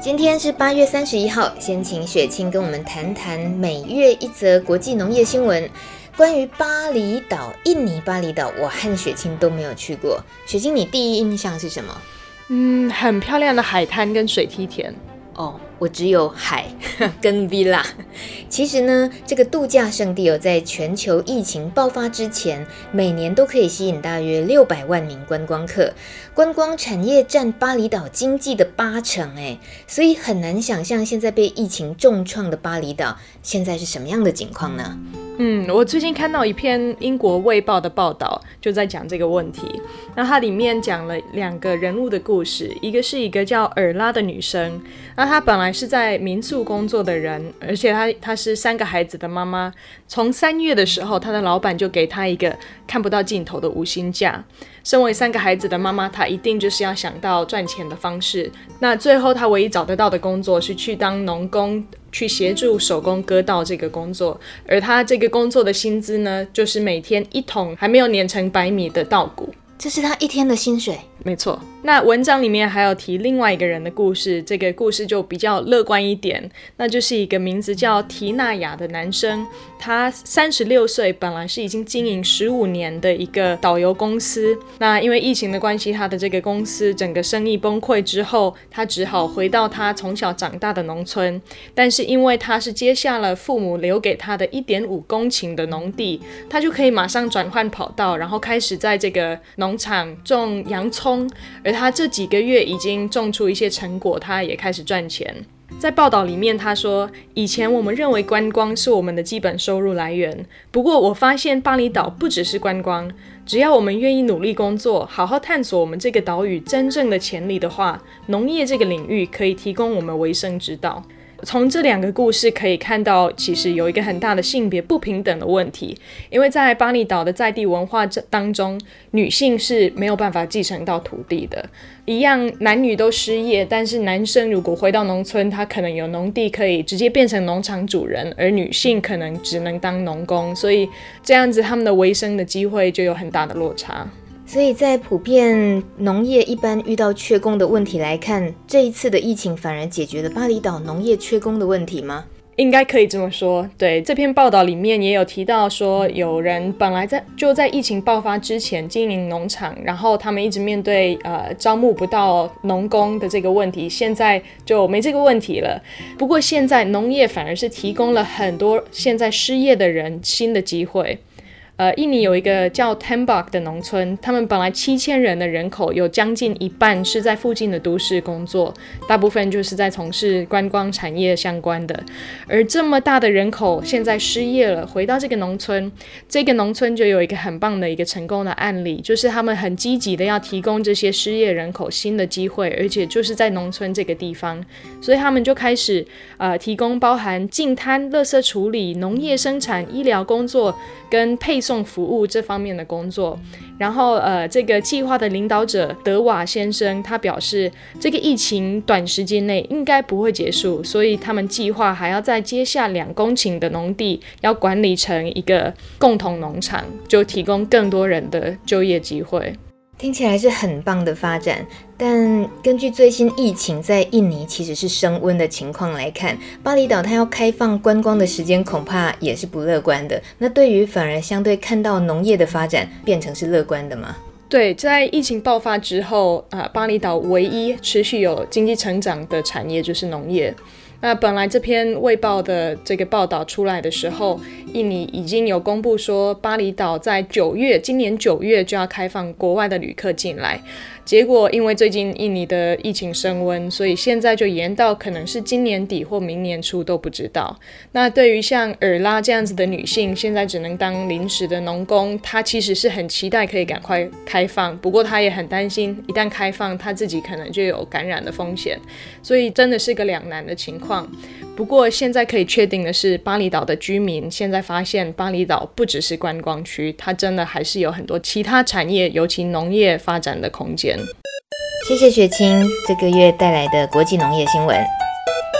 今天是八月三十一号，先请雪清跟我们谈谈每月一则国际农业新闻。关于巴厘岛，印尼巴厘岛，我和雪清都没有去过。雪清，你第一印象是什么？嗯，很漂亮的海滩跟水梯田。哦，我只有海跟 villa。其实呢，这个度假胜地哦，在全球疫情爆发之前，每年都可以吸引大约六百万名观光客。观光产业占巴厘岛经济的八成，哎，所以很难想象现在被疫情重创的巴厘岛现在是什么样的情况呢？嗯，我最近看到一篇英国卫报的报道，就在讲这个问题。那它里面讲了两个人物的故事，一个是一个叫尔拉的女生，那她本来是在民宿工作的人，而且她她是三个孩子的妈妈。从三月的时候，她的老板就给她一个看不到尽头的无薪假。身为三个孩子的妈妈，她一定就是要想到赚钱的方式。那最后，她唯一找得到的工作是去当农工。去协助手工割稻这个工作，而她这个工作的薪资呢，就是每天一桶还没有碾成白米的稻谷。这是她一天的薪水，没错。那文章里面还有提另外一个人的故事，这个故事就比较乐观一点。那就是一个名字叫提纳雅的男生，他三十六岁，本来是已经经营十五年的一个导游公司。那因为疫情的关系，他的这个公司整个生意崩溃之后，他只好回到他从小长大的农村。但是因为他是接下了父母留给他的一点五公顷的农地，他就可以马上转换跑道，然后开始在这个农场种洋葱，而他这几个月已经种出一些成果，他也开始赚钱。在报道里面，他说：“以前我们认为观光是我们的基本收入来源，不过我发现巴厘岛不只是观光，只要我们愿意努力工作，好好探索我们这个岛屿真正的潜力的话，农业这个领域可以提供我们维生之道。”从这两个故事可以看到，其实有一个很大的性别不平等的问题，因为在巴厘岛的在地文化这当中，女性是没有办法继承到土地的。一样，男女都失业，但是男生如果回到农村，他可能有农地可以直接变成农场主人，而女性可能只能当农工，所以这样子他们的维生的机会就有很大的落差。所以在普遍农业一般遇到缺工的问题来看，这一次的疫情反而解决了巴厘岛农业缺工的问题吗？应该可以这么说。对，这篇报道里面也有提到说，有人本来在就在疫情爆发之前经营农场，然后他们一直面对呃招募不到农工的这个问题，现在就没这个问题了。不过现在农业反而是提供了很多现在失业的人新的机会。呃，印尼有一个叫 Tembak 的农村，他们本来七千人的人口，有将近一半是在附近的都市工作，大部分就是在从事观光产业相关的。而这么大的人口现在失业了，回到这个农村，这个农村就有一个很棒的一个成功的案例，就是他们很积极的要提供这些失业人口新的机会，而且就是在农村这个地方，所以他们就开始呃提供包含净滩、垃圾处理、农业生产、医疗工作跟配送。送服务这方面的工作，然后呃，这个计划的领导者德瓦先生他表示，这个疫情短时间内应该不会结束，所以他们计划还要在接下两公顷的农地，要管理成一个共同农场，就提供更多人的就业机会。听起来是很棒的发展，但根据最新疫情在印尼其实是升温的情况来看，巴厘岛它要开放观光的时间恐怕也是不乐观的。那对于反而相对看到农业的发展变成是乐观的吗？对，在疫情爆发之后啊，巴厘岛唯一持续有经济成长的产业就是农业。那本来这篇卫报的这个报道出来的时候，印尼已经有公布说，巴厘岛在九月，今年九月就要开放国外的旅客进来。结果因为最近印尼的疫情升温，所以现在就延到可能是今年底或明年初都不知道。那对于像尔拉这样子的女性，现在只能当临时的农工，她其实是很期待可以赶快开放，不过她也很担心，一旦开放，她自己可能就有感染的风险，所以真的是个两难的情况。不过现在可以确定的是，巴厘岛的居民现在发现，巴厘岛不只是观光区，它真的还是有很多其他产业，尤其农业发展的空间。谢谢雪清这个月带来的国际农业新闻。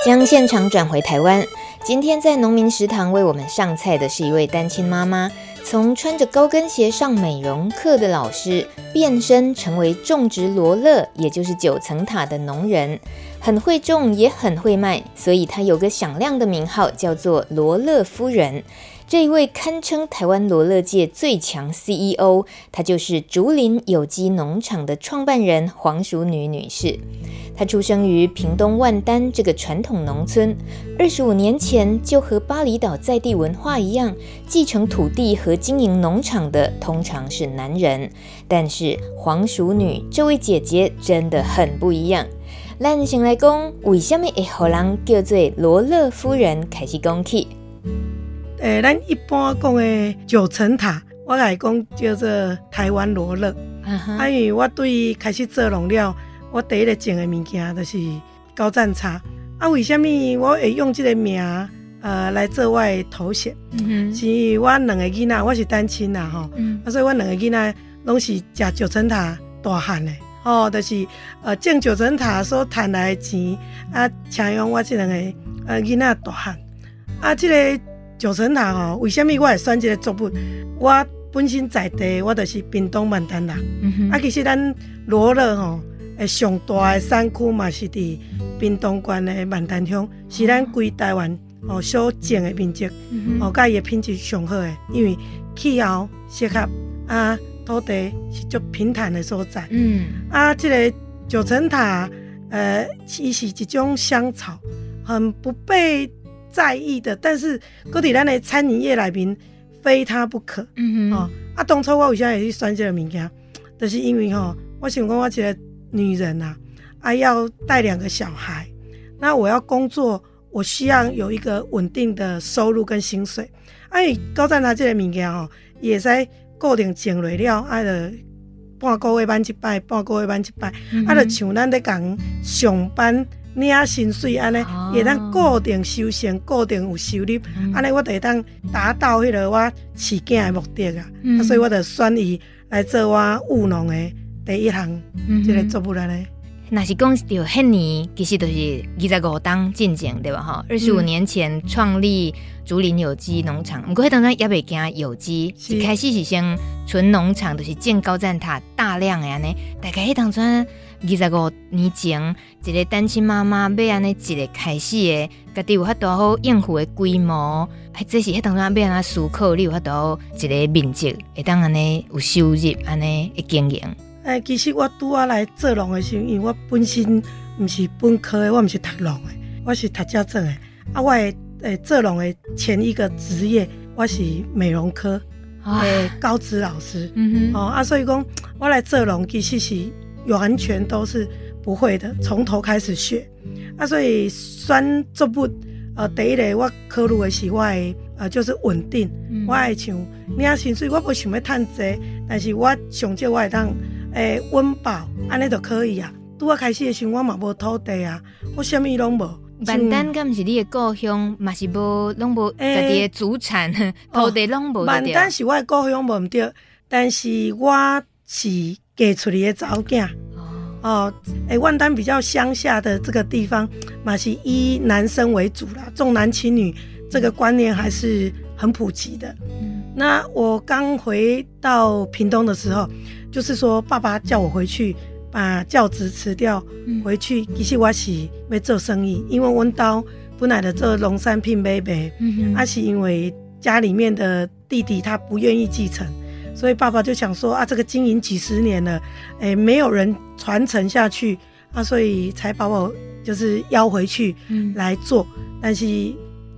将现场转回台湾，今天在农民食堂为我们上菜的是一位单亲妈妈。从穿着高跟鞋上美容课的老师，变身成为种植罗勒，也就是九层塔的农人，很会种，也很会卖，所以他有个响亮的名号，叫做罗勒夫人。这一位堪称台湾罗勒界最强 CEO，她就是竹林有机农场的创办人黄淑女女士。她出生于屏东万丹这个传统农村，二十五年前就和巴厘岛在地文化一样，继承土地和经营农场的通常是男人。但是黄淑女这位姐姐真的很不一样。咱先来讲，为什么会互人叫做罗勒夫人？开始讲起。诶、欸，咱一般讲的九层塔，我来讲叫做台湾罗勒。Uh. 啊，因为我对开始做农了，我第一个种的物件就是高赞茶。啊，为什么我会用这个名呃来做我的头衔？Uh huh. 是因为我两个囡仔，我是单亲呐吼，uh huh. 啊，所以我两个囡仔拢是食九层塔大汉的，吼，就是呃种九层塔所赚来的钱，啊，请用我这两个呃囡仔大汉。啊，这个。九层塔吼，为什么我会选这个作物？我本身在地，我就是屏东万丹人。嗯、啊，其实咱罗勒吼，诶，上大的产区嘛是伫屏东县的万丹乡，是咱规台湾哦所种的面积，哦，甲伊的品质上好的，因为气候适合啊，土地是足平坦的所在。嗯，啊，这个九层塔，呃，伊是一种香草，很不被。在意的，但是搁伫咱的餐饮业里面非它不可。嗯哼，哦，啊，当初我为啥会去选这个物件？就是因为吼、哦，我想讲我一个女人呐、啊，啊，要带两个小孩，那我要工作，我需要有一个稳定的收入跟薪水。啊，因为高赞他这个物件哦，也在固定种落了，啊，着半个月办一摆，半个月办一摆，嗯、啊，着像咱在讲上班。领薪水安尼，会当固定收成，固定有收入，安尼、嗯、我就会当达到迄个我饲囝的目的啊。嗯、所以我就选伊来做我务农的第一项，这个作物来咧。那是讲到迄年，其实都是二十五档进前对吧？哈，二十五年前创立竹林有机农场，不过迄当中也未惊有机，一开始是先纯农场，就是建高站塔大量的安尼，大概迄当中。二十五年前，一个单亲妈妈要安尼一个开始的，家己有法度好应付的规模，还这是迄当中要安尼思考，你有法度一个面积，会当安尼有收入，安尼的经营。诶，其实我拄仔来做农的时候，因为我本身毋是本科的，我毋是读农的，我是读家政的。啊，我诶做农的前一个职业，我是美容科诶哇高职老师。嗯哼，哦啊，所以讲我来做农，其实是。完全都是不会的，从头开始学啊！所以选作物，呃，第一个我考虑的是我的呃，就是稳定。嗯、我爱像领薪水，我不想要趁济，但是我上少我会当诶温饱，安尼就可以啊。拄啊开始的时候，我嘛无土地啊，我啥物拢无。万丹敢毋是你的故乡，嘛是无拢无家己的祖产，欸、土地拢无。万丹是我的故乡，无毋对，但是我是。嫁出去的查某囝哦，诶，万丹比较乡下的这个地方，嘛是以男生为主啦，重男轻女这个观念还是很普及的。嗯、那我刚回到屏东的时候，就是说爸爸叫我回去把教职辞掉，嗯、回去其实我是要做生意，因为阮兜本来的做农产品买卖，嗯哼，啊是因为家里面的弟弟他不愿意继承。所以爸爸就想说啊，这个经营几十年了，哎、欸，没有人传承下去啊，所以才把我就是邀回去来做。嗯、但是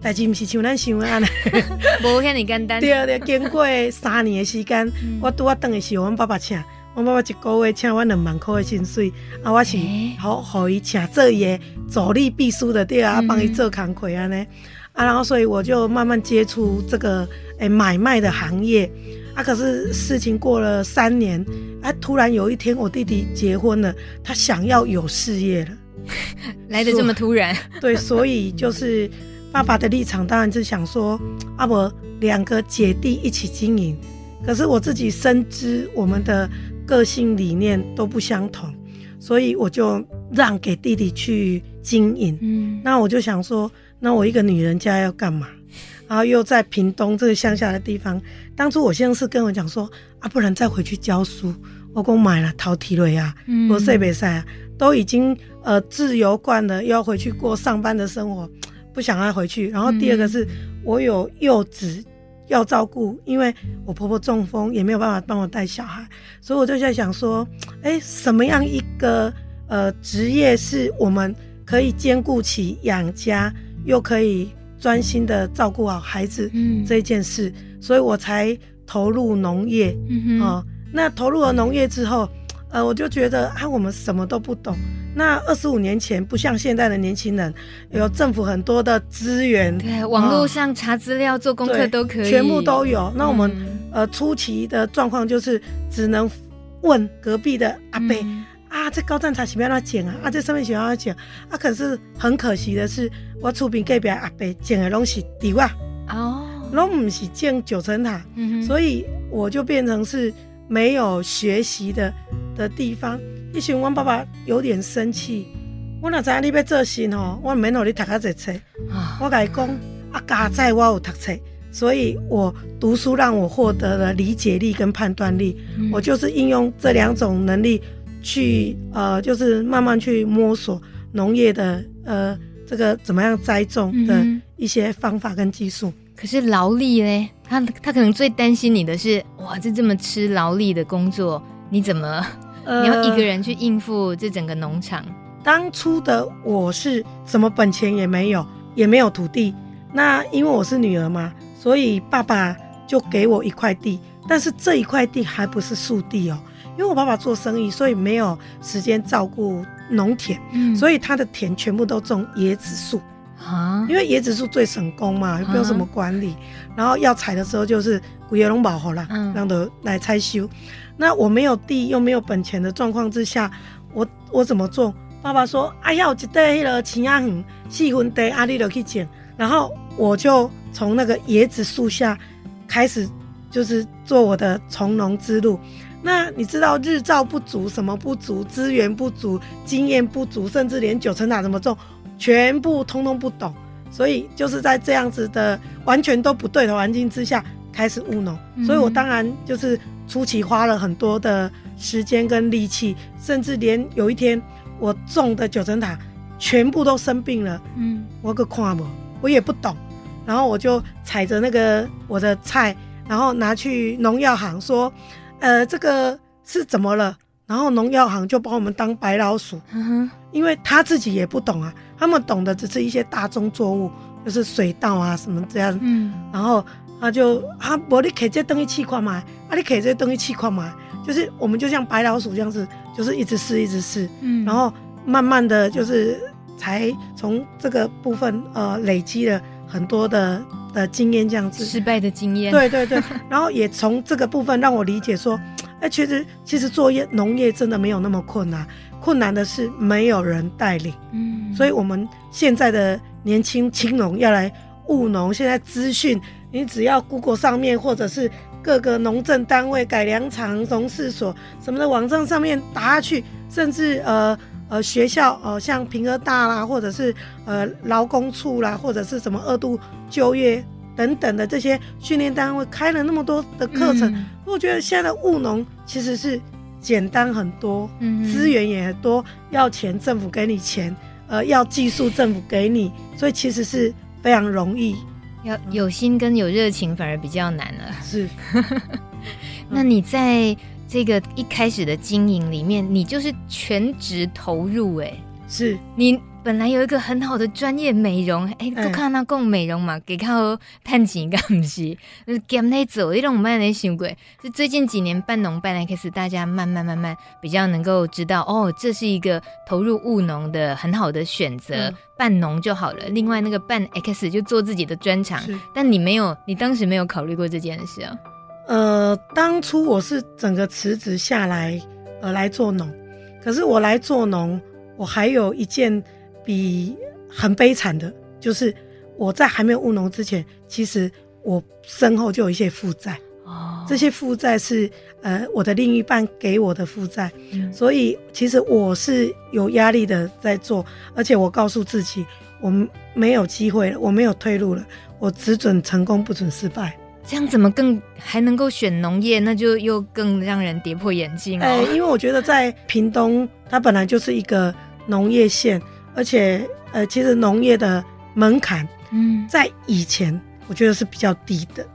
代志毋是像咱想的安尼，无遐尼简单。对啊，对，经过三年的时间，嗯、我拄啊等的时候，阮爸爸请，阮爸爸一个月请我两万块的薪水，啊，我是好好伊请做伊的助理秘书的，对啊，帮伊做工课安尼，啊，然后所以我就慢慢接触这个诶、欸、买卖的行业。啊！可是事情过了三年，啊，突然有一天我弟弟结婚了，他想要有事业了，来得这么突然。对，所以就是爸爸的立场当然是想说，阿伯两个姐弟一起经营。可是我自己深知我们的个性理念都不相同，所以我就让给弟弟去经营。嗯，那我就想说，那我一个女人家要干嘛？然后又在屏东这个乡下的地方，当初我先生是跟我讲说，啊，不然再回去教书。我讲买了陶体瑞啊，我赛北赛啊，都已经呃自由惯了，又要回去过上班的生活，不想要回去。然后第二个是我有幼子。要照顾，因为我婆婆中风，也没有办法帮我带小孩，所以我就在想说，哎、欸，什么样一个呃职业是我们可以兼顾起养家，又可以专心的照顾好孩子这一件事，嗯、所以我才投入农业。嗯哼、呃，那投入了农业之后，呃，我就觉得啊，我们什么都不懂。那二十五年前不像现在的年轻人，有政府很多的资源，对，网络上查资料、做功课都可以，全部都有。那我们、嗯、呃初期的状况就是只能问隔壁的阿伯、嗯、啊，这高站茶喜不要他剪啊？啊，这上面喜不要剪啊？可是很可惜的是，我出边隔壁阿伯剪的东西丢啊，哦，拢不是建九层塔，嗯、所以我就变成是没有学习的的地方。以前我爸爸有点生气，我哪知道你要做新吼，我免让你读较济册。我甲伊讲，啊，家在我有读册，所以我读书让我获得了理解力跟判断力。嗯、我就是应用这两种能力去，呃，就是慢慢去摸索农业的，呃，这个怎么样栽种的一些方法跟技术。可是劳力呢，他他可能最担心你的是，哇，这这么吃劳力的工作，你怎么？你要一个人去应付这整个农场。呃，当初的我是什么本钱也没有，也没有土地。那因为我是女儿嘛，所以爸爸就给我一块地，但是这一块地还不是树地哦，因为我爸爸做生意，所以没有时间照顾农田，嗯，所以他的田全部都种椰子树啊，因为椰子树最省工嘛，又不用什么管理，然后要采的时候就是古叶龙宝好了，嗯，让的来采收。那我没有地又没有本钱的状况之下，我我怎么做？爸爸说：“哎呀，一袋那个青芽红四分地，阿里都去捡。”然后我就从那个椰子树下开始，就是做我的从农之路。那你知道日照不足，什么不足，资源不足，经验不足，甚至连九层塔怎么种，全部通通不懂。所以就是在这样子的完全都不对的环境之下开始务农。嗯、所以我当然就是。初期花了很多的时间跟力气，甚至连有一天我种的九层塔全部都生病了。嗯，我个看不，我也不懂。然后我就踩着那个我的菜，然后拿去农药行说：“呃，这个是怎么了？”然后农药行就把我们当白老鼠，嗯，因为他自己也不懂啊，他们懂的只是一些大宗作物，就是水稻啊什么这样。嗯，然后。他就啊，我你可以这东西试看嘛，啊，你可以这东西试看嘛，就是我们就像白老鼠这样子，就是一直试，一直试，嗯，然后慢慢的就是才从这个部分呃累积了很多的的经验，这样子失败的经验，对对对，然后也从这个部分让我理解说，哎、欸，其实其实作业农业真的没有那么困难，困难的是没有人带领，嗯，所以我们现在的年轻青农要来务农，现在资讯。你只要 Google 上面，或者是各个农政单位、改良场、农事所什么的网站上面打下去，甚至呃呃学校呃像平科大啦，或者是呃劳工处啦，或者是什么二度就业等等的这些训练单位开了那么多的课程，嗯、我觉得现在的务农其实是简单很多，嗯，资源也很多，要钱政府给你钱，呃要技术政府给你，所以其实是非常容易。要有心跟有热情反而比较难了。是，那你在这个一开始的经营里面，你就是全职投入哎、欸。是你。本来有一个很好的专业美容，哎、欸，都看那供美容嘛，给靠探钱干不 是？减那走，一种慢慢想过。是最近几年办农办 X，大家慢慢慢慢比较能够知道，哦，这是一个投入务农的很好的选择，嗯、办农就好了。另外那个办 X 就做自己的专长，但你没有，你当时没有考虑过这件事啊？呃，当初我是整个辞职下来，呃，来做农。可是我来做农，我还有一件。比很悲惨的，就是我在还没有务农之前，其实我身后就有一些负债。哦，这些负债是呃我的另一半给我的负债，嗯，所以其实我是有压力的在做，而且我告诉自己，我没有机会了，我没有退路了，我只准成功，不准失败。这样怎么更还能够选农业？那就又更让人跌破眼镜了。哎，因为我觉得在屏东，它本来就是一个农业县，而且呃，其实农业的门槛，嗯，在以前我觉得是比较低的。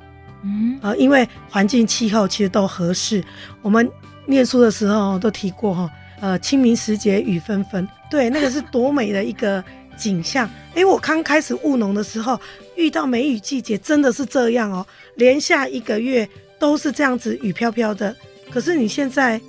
嗯，呃，因为环境气候其实都合适。我们念书的时候都提过哈，呃，清明时节雨纷纷，对，那个是多美的一个景象。哎，我刚开始务农的时候，遇到梅雨季节，真的是这样哦，连下一个月都是这样子雨飘飘的。可是你现在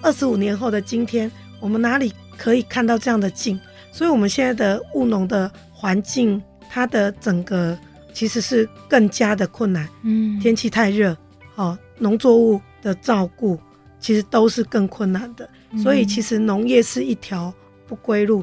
二十五年后的今天，我们哪里可以看到这样的景？所以，我们现在的务农的环境，它的整个。其实是更加的困难，嗯，天气太热，哦，农作物的照顾其实都是更困难的，嗯，所以其实农业是一条不归路，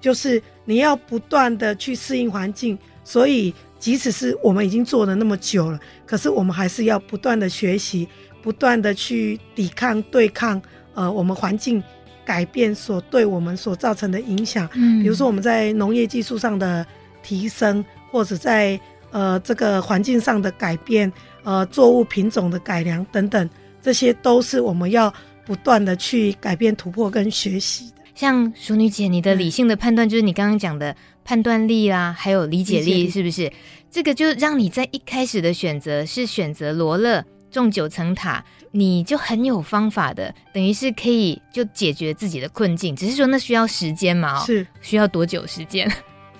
就是你要不断的去适应环境，所以即使是我们已经做了那么久了，可是我们还是要不断的学习，不断的去抵抗对抗，呃，我们环境改变所对我们所造成的影响，嗯，比如说我们在农业技术上的提升。或者在呃这个环境上的改变，呃作物品种的改良等等，这些都是我们要不断的去改变、突破跟学习的。像淑女姐，你的理性的判断就是你刚刚讲的判断力啦，还有理解力，是不是？这个就让你在一开始的选择是选择罗勒种九层塔，你就很有方法的，等于是可以就解决自己的困境。只是说那需要时间嘛？是需要多久时间？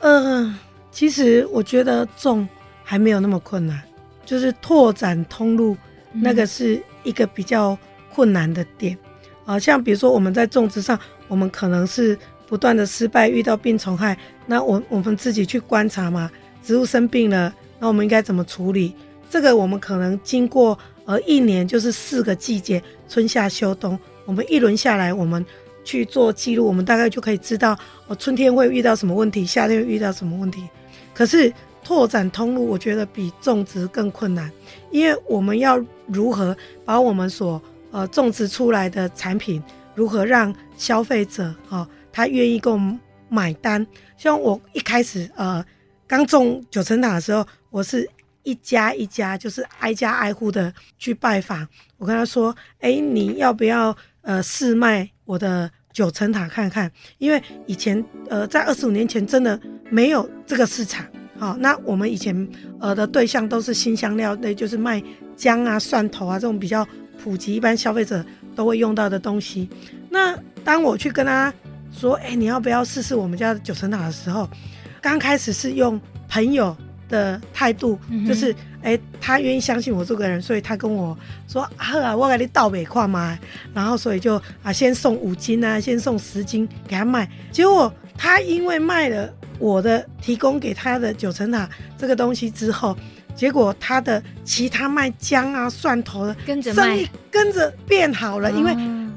嗯、呃。其实我觉得种还没有那么困难，就是拓展通路，那个是一个比较困难的点啊。像比如说我们在种植上，我们可能是不断的失败，遇到病虫害，那我我们自己去观察嘛，植物生病了，那我们应该怎么处理？这个我们可能经过而一年就是四个季节，春夏秋冬，我们一轮下来，我们去做记录，我们大概就可以知道，我春天会遇到什么问题，夏天会遇到什么问题。可是拓展通路，我觉得比种植更困难，因为我们要如何把我们所呃种植出来的产品，如何让消费者哈、哦、他愿意给我们买单？像我一开始呃刚种九层塔的时候，我是一家一家就是挨家挨户的去拜访，我跟他说：“哎，你要不要呃试卖我的九层塔看看？”因为以前呃在二十五年前真的。没有这个市场，好，那我们以前呃的对象都是新香料类，就是卖姜啊、蒜头啊这种比较普及，一般消费者都会用到的东西。那当我去跟他说，哎，你要不要试试我们家的九层塔的时候，刚开始是用朋友的态度，就是哎，他愿意相信我这个人，所以他跟我说，好啊，我给你倒北矿嘛，然后所以就啊，先送五斤啊，先送十斤给他卖，结果他因为卖了。我的提供给他的九层塔这个东西之后，结果他的其他卖姜啊、蒜头的跟着生意跟着变好了，因为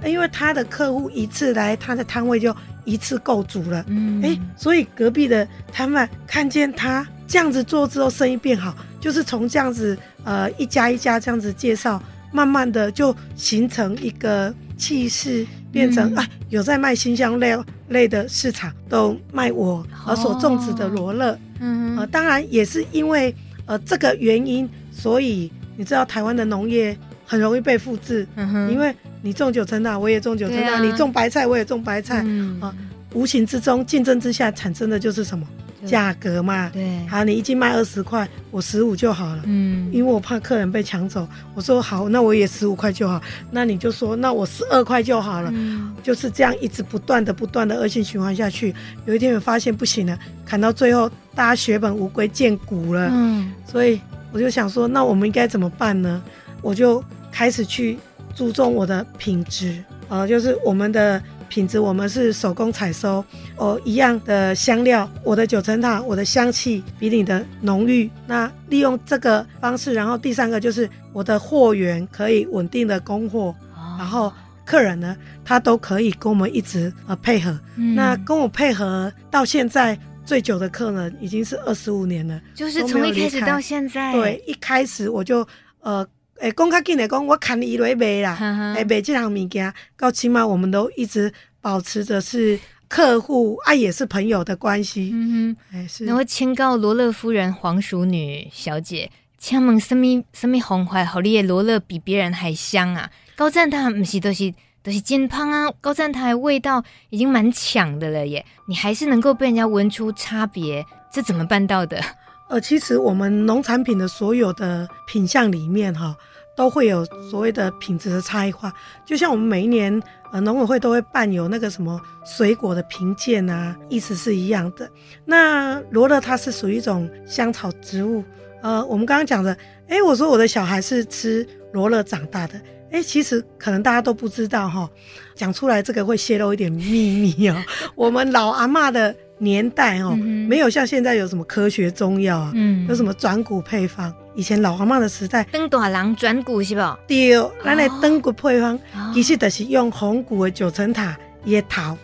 因为他的客户一次来他的摊位就一次够足了，嗯，哎，所以隔壁的摊贩看见他这样子做之后，生意变好，就是从这样子呃一家一家这样子介绍，慢慢的就形成一个气势。变成、嗯、啊，有在卖辛香料类的市场都卖我而所种植的罗勒，嗯、哦、呃，当然也是因为呃这个原因，所以你知道台湾的农业很容易被复制，嗯、因为你种九层塔，我也种九层塔，啊、你种白菜，我也种白菜，啊、嗯。呃，无形之中竞争之下产生的就是什么？价格嘛，对，好，你一斤卖二十块，我十五就好了，嗯，因为我怕客人被抢走，我说好，那我也十五块就好，那你就说，那我十二块就好了，嗯，就是这样一直不断的、不断的恶性循环下去。有一天我发现不行了，砍到最后，大家血本无归，见骨了，嗯，所以我就想说，那我们应该怎么办呢？我就开始去注重我的品质，呃，就是我们的。品质我们是手工采收哦，一样的香料，我的九层塔，我的香气比你的浓郁。那利用这个方式，然后第三个就是我的货源可以稳定的供货，然后客人呢，他都可以跟我们一直呃配合。那跟我配合到现在最久的客人已经是二十五年了，就是从一开始到现在。对，一开始我就呃，诶，讲较紧来讲，我看你来卖啦，诶，卖这项物件，到起码我们都一直保持着是客户啊，也是朋友的关系。嗯哼，是。然后请教罗勒夫人黄淑女小姐，请问什么什么红花好你的罗勒比别人还香啊？高赞他不是都是。都是金胖啊，高赞它的味道已经蛮强的了耶，你还是能够被人家闻出差别，这怎么办到的？呃，其实我们农产品的所有的品相里面哈，都会有所谓的品质的差异化。就像我们每一年呃农委会都会办有那个什么水果的评鉴啊，意思是一样的。那罗勒它是属于一种香草植物，呃，我们刚刚讲的，哎，我说我的小孩是吃罗勒长大的。哎，其实可能大家都不知道哈，讲出来这个会泄露一点秘密哦。我们老阿妈的年代哦，没有像现在有什么科学中药啊，嗯，有什么转骨配方。以前老阿妈的时代，登大郎转骨是不？对，咱的灯骨配方其实就是用红骨的九层塔椰桃。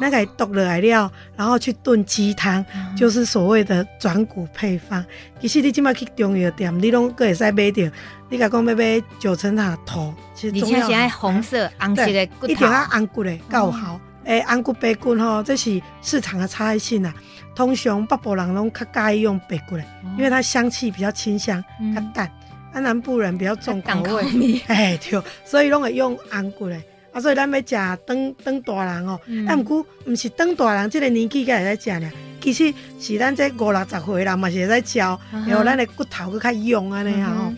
那个剁了来料，然后去炖鸡汤，嗯、就是所谓的转骨配方。其实你今麦去中药店，你拢可以使买到。你甲讲要买九层塔头，其实中药。而且红色、红色的骨头，一定要红骨的够好。诶、嗯，红骨白骨吼，这是市场的差异性啊。通常北部人拢较介意用白骨的，嗯、因为它香气比较清香、较淡。啊，南部人比较重口味，哎对，所以拢会用红骨的。啊，所以咱要食当当大人哦，啊，毋过毋是当大人，即个年纪才会使食呢。其实是咱这五六十岁人嘛是会使食，然后咱的骨头更较勇安尼啊。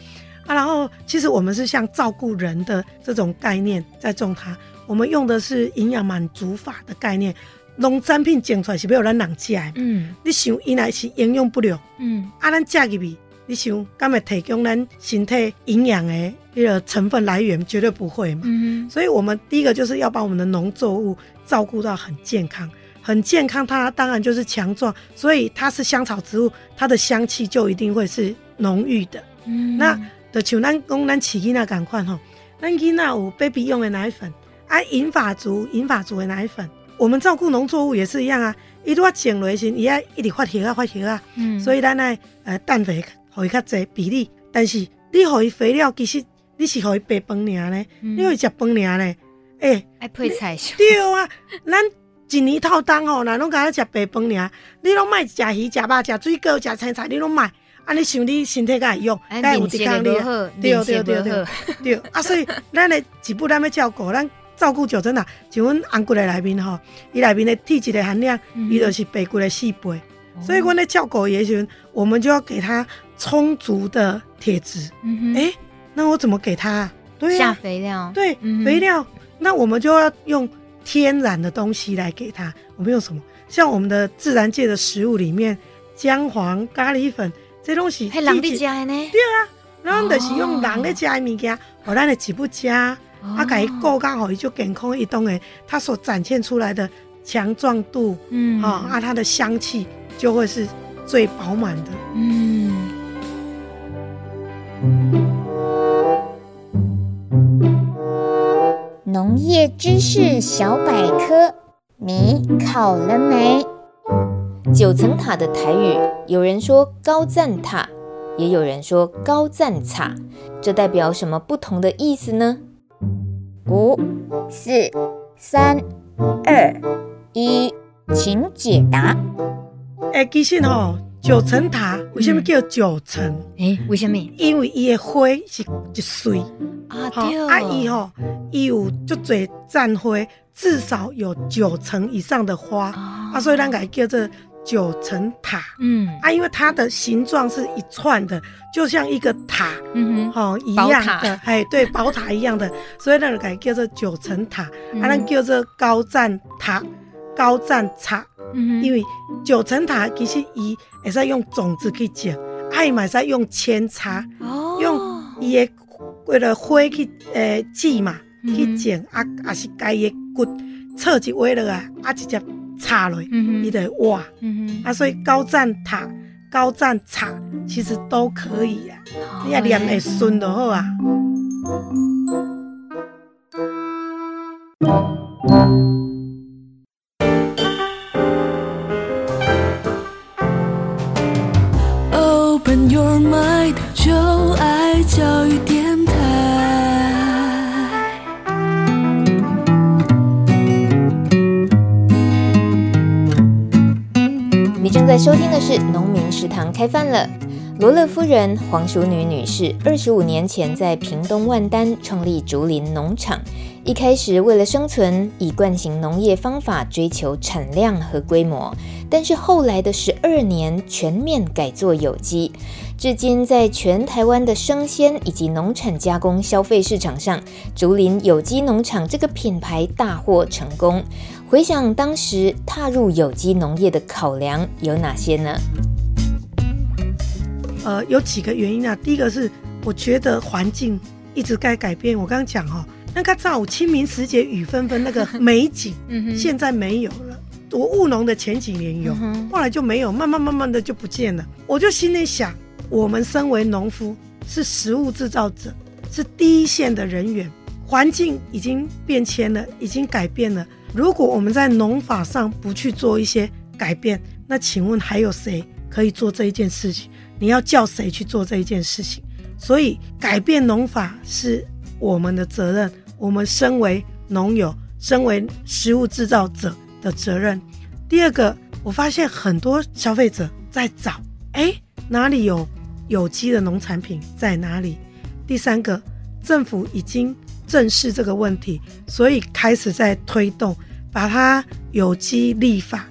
啊，然后其实我们是像照顾人的这种概念在种它，我们用的是营养满足法的概念，农产品种出来是要咱人食的。嗯，你想伊若是营养不良，嗯，啊，咱食入去，你想敢会提供咱身体营养的？这个成分来源？绝对不会嘛，嗯、所以我们第一个就是要把我们的农作物照顾到很健康，很健康，它当然就是强壮，所以它是香草植物，它的香气就一定会是浓郁的。嗯、那的像咱讲咱饲囡仔赶快吼，咱囡仔有 baby 用的奶粉，啊，银发族银发族的奶粉，我们照顾农作物也是一样啊，伊都要种落时，伊要一直发芽啊发芽啊，嗯，所以咱来呃氮肥会较侪比例，但是你互伊肥料其实。你是可以白饭尔呢？嗯、你可以食饭尔呢？哎、欸，爱配菜。对啊，咱一年透冬吼，那拢甲咱食白饭尔。你拢卖食鱼、食肉、食水果、食青菜，你拢卖。安尼想你身体敢会用？敢有抵抗力？对对对对对。啊，所以 咱的一步咱要照顾，咱照顾就真啊。像阮红骨的内面吼，伊内面的铁质的含量，伊就、嗯、是白骨的四倍。哦、所以阮咧照顾伊的时阵，我们就要给他充足的铁质。嗯哼。欸那我怎么给它？对呀、啊，下肥料。对，肥料。那我们就要用天然的东西来给它。我们用什么？像我们的自然界的食物里面，姜黄、咖喱粉这东西，还人的加的呢？对啊，然后就是用人的加的物件，我让你几不加，啊，给够刚好，也就健康一动诶，它所展现出来的强壮度，嗯，啊，啊，它的香气就会是最饱满的，嗯。农业知识小百科，你考了没？九层塔的台语，有人说高赞塔，也有人说高赞塔，这代表什么不同的意思呢？五、四、三、二、一，请解答。哎，其实吼，九层塔为什么叫九层？诶、嗯，为什么？因为伊的花是一穗。啊，对。哦，阿姨吼，伊有足侪绽花，至少有九层以上的花，啊，所以咱个叫做九层塔。嗯，啊，因为它的形状是一串的，就像一个塔，嗯哼，吼一样的，哎，对，宝塔一样的，所以咱个叫做九层塔，啊，咱叫做高赞塔、高赞茶。嗯，因为九层塔其实伊会使用种子去种，啊，伊嘛会使用扦插，哦，用伊的。为了花去诶籽嘛，去剪啊，啊是该个骨侧一歪了啊，啊直接插落，伊就会哇，啊所以高赞塔、高赞茶其实都可以啊，你要念会顺就好啊。》开饭了。罗勒夫人黄淑女女士二十五年前在屏东万丹创立竹林农场。一开始为了生存，以惯行农业方法追求产量和规模，但是后来的十二年全面改做有机，至今在全台湾的生鲜以及农产加工消费市场上，竹林有机农场这个品牌大获成功。回想当时踏入有机农业的考量有哪些呢？呃，有几个原因啊。第一个是我觉得环境一直该改变。我刚刚讲哈、哦，那个上午清明时节雨纷纷那个美景，现在没有了。我务农的前几年有，后来就没有，慢慢慢慢的就不见了。我就心里想，我们身为农夫，是食物制造者，是第一线的人员，环境已经变迁了，已经改变了。如果我们在农法上不去做一些改变，那请问还有谁可以做这一件事情？你要叫谁去做这一件事情？所以改变农法是我们的责任，我们身为农友，身为食物制造者的责任。第二个，我发现很多消费者在找，哎，哪里有有机的农产品在哪里？第三个，政府已经正视这个问题，所以开始在推动，把它有机立法，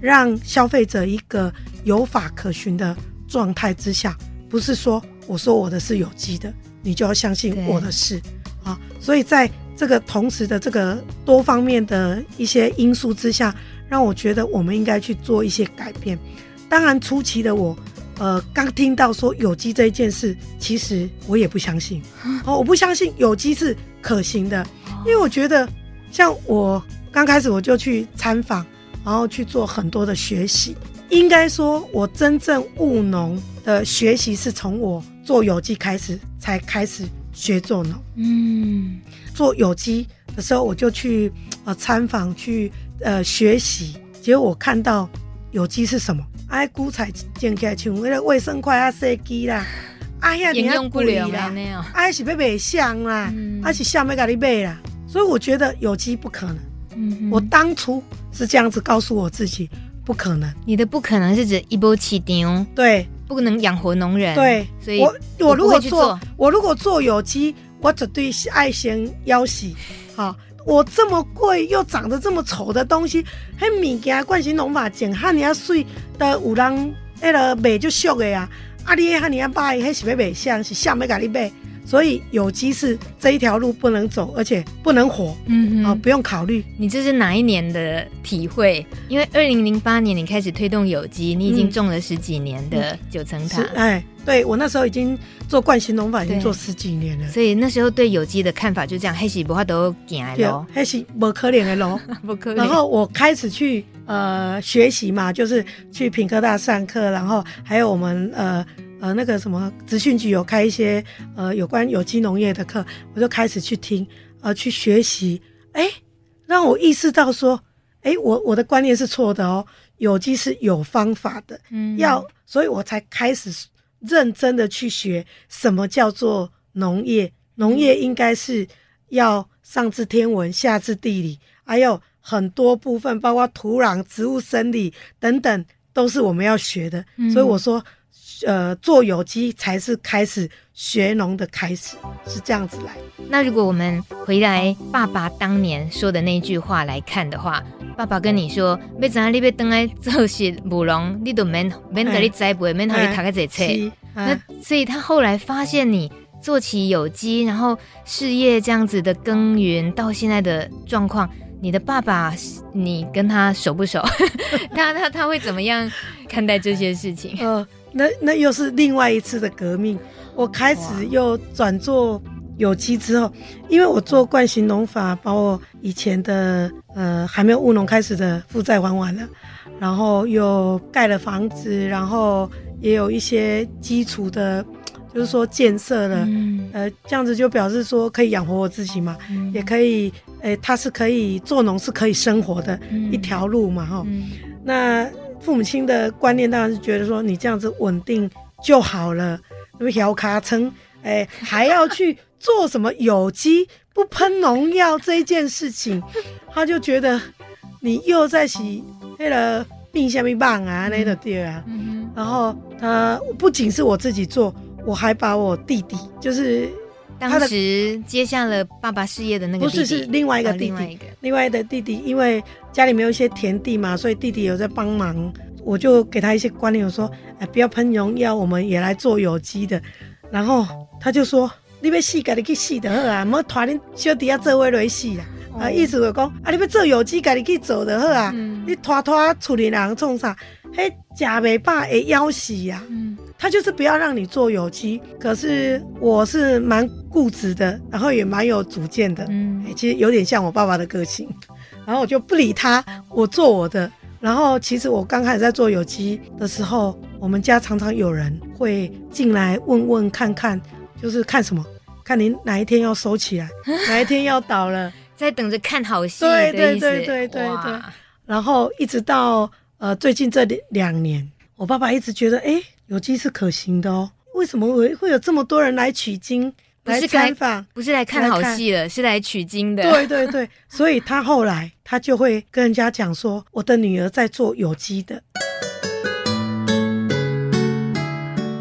让消费者一个有法可循的。状态之下，不是说我说我的是有机的，你就要相信我的是啊。所以在这个同时的这个多方面的一些因素之下，让我觉得我们应该去做一些改变。当然初期的我，呃，刚听到说有机这一件事，其实我也不相信。哦，我不相信有机是可行的，因为我觉得像我刚开始我就去参访，然后去做很多的学习。应该说，我真正务农的学习是从我做有机开始，才开始学做农。嗯，做有机的时候，我就去呃参访去呃学习。结果我看到有机是什么？哎，菇菜剪开像那个卫生筷啊，设计啦，哎呀，营养不良啦，哎是要卖相啦，哎是相要给你卖啦。所以我觉得有机不可能。嗯，我当初是这样子告诉我自己。不可能，你的不可能是指一波起丁，对，不能养活农人，对，所以我我如果做，我如果做有机，我绝对是爱先要洗，好，我这么贵又长得这么丑的东西，嘿，物件惯行农法种哈尼啊水的有人迄个卖就俗的啊，啊你哈尼啊卖，嘿是要卖相是相要甲你卖。所以有机是这一条路不能走，而且不能火，嗯啊、哦，不用考虑。你这是哪一年的体会？因为二零零八年你开始推动有机，你已经种了十几年的九层塔。嗯、哎，对我那时候已经做惯行农法，已经做十几年了。所以那时候对有机的看法就这样，黑是不怕都行来咯，黑是不可怜的咯，不可怜。然后我开始去呃学习嘛，就是去品科大上课，然后还有我们呃。呃，那个什么资讯局有开一些呃有关有机农业的课，我就开始去听，呃，去学习，哎，让我意识到说，哎，我我的观念是错的哦，有机是有方法的，嗯，要，所以我才开始认真的去学什么叫做农业，农业应该是要上知天文，下知地理，还有很多部分，包括土壤、植物生理等等，都是我们要学的，嗯，所以我说。呃，做有机才是开始学农的开始，是这样子来。那如果我们回来爸爸当年说的那句话来看的话，爸爸跟你说，要怎啊你要等来做实务农，你都免免给你栽培，免给你读个这册。那所以他后来发现你做起有机，然后事业这样子的耕耘到现在的状况，你的爸爸，你跟他熟不熟？他他他会怎么样看待这些事情？呃那那又是另外一次的革命。我开始又转做有机之后，因为我做惯行农法，把我以前的呃还没有务农开始的负债还完了，然后又盖了房子，然后也有一些基础的，就是说建设了，嗯、呃，这样子就表示说可以养活我自己嘛，嗯、也可以，诶、欸，他是可以做农是可以生活的一条路嘛，哈、嗯，那。父母亲的观念当然是觉得说你这样子稳定就好了，那么小卡称，哎，还要去做什么有机不喷农药这一件事情，他就觉得你又在洗那个冰下面棒啊那个地啊。然后他不仅是我自己做，我还把我弟弟，就是当时接下了爸爸事业的那个弟弟，不是是另外一个弟弟，哦、另外一个弟弟，因为家里面有一些田地嘛，所以弟弟有在帮忙，我就给他一些观念，我说，哎，不要喷农药，我们也来做有机的。然后他就说，你要死，家己去死就好啊，莫拖恁小弟啊做位来死啊。啊，意思就讲，啊，你要做有机，家己去做就好啊。嗯、你拖拖厝里人创啥？嘿，食袂饱会夭死呀。嗯，他就是不要让你做有机。可是我是蛮固执的，然后也蛮有主见的。嗯，其实有点像我爸爸的个性。然后我就不理他，我做我的。然后其实我刚开始在做有机的时候，我们家常常有人会进来问问看看，就是看什么？看您哪一天要收起来，哪一天要倒了。在等着看好戏对对对对对对。然后一直到呃最近这两年，我爸爸一直觉得，哎，有机是可行的哦。为什么会会有这么多人来取经来参访？不是来看好戏了，是来取经的。对对对，所以他后来他就会跟人家讲说，我的女儿在做有机的。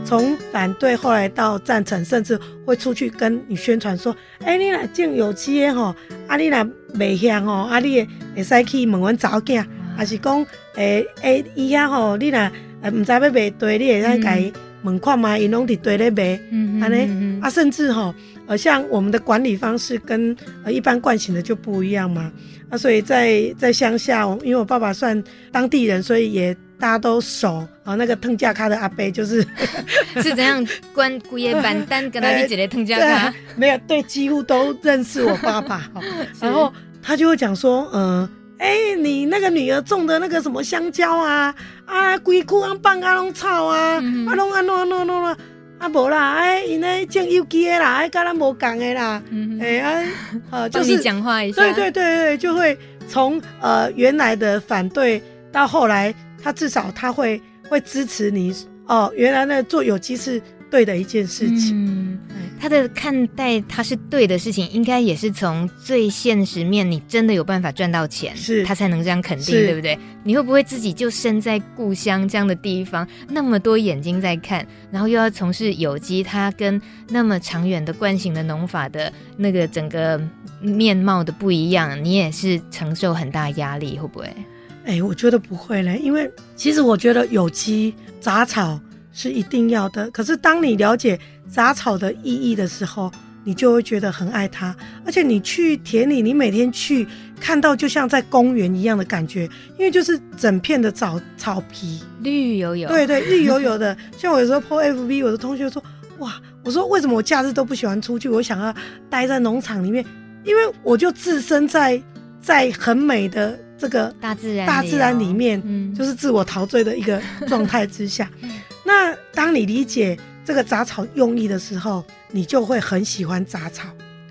从反对后来到赞成，甚至会出去跟你宣传说：“哎、欸，你来种有机的吼，啊，你来卖香吼，啊，你会使去问阮查某囝，还是讲，诶、欸、诶，伊遐吼，你若呃唔知要卖对，你会使甲伊问看嘛，伊拢伫对咧卖，安尼啊，甚至吼，呃，像我们的管理方式跟呃一般惯性的就不一样嘛，啊，所以在在乡下，因为我爸爸算当地人，所以也。大家都熟啊，那个烫架卡的阿伯就是 是怎样关古叶板单跟他 一起来烫架卡？没有，对，几乎都认识我爸爸。然后他就会讲说，嗯、呃，哎、欸，你那个女儿种的那个什么香蕉啊，啊，规窟啊放啊拢草啊，啊拢啊喏喏喏喏，啊无啦，哎，因那种有机的啦，哎，跟咱无共的啦，哎啊，呃，就是讲话一下，对对对对，就会从呃原来的反对到后来。他至少他会会支持你哦，原来呢做有机是对的一件事情。嗯，他的看待他是对的事情，应该也是从最现实面，你真的有办法赚到钱，是他才能这样肯定，对不对？你会不会自己就身在故乡这样的地方，那么多眼睛在看，然后又要从事有机，他跟那么长远的惯性的农法的那个整个面貌的不一样，你也是承受很大压力，会不会？哎、欸，我觉得不会嘞，因为其实我觉得有机杂草是一定要的。可是当你了解杂草的意义的时候，你就会觉得很爱它。而且你去田里，你每天去看到，就像在公园一样的感觉，因为就是整片的草草皮绿油油，对对，绿油油的。像我有时候 po FB，我的同学说：“哇，我说为什么我假日都不喜欢出去？我想要待在农场里面，因为我就置身在在很美的。”这个大自然，大自然里面，嗯，就是自我陶醉的一个状态之下。那当你理解这个杂草用意的时候，你就会很喜欢杂草。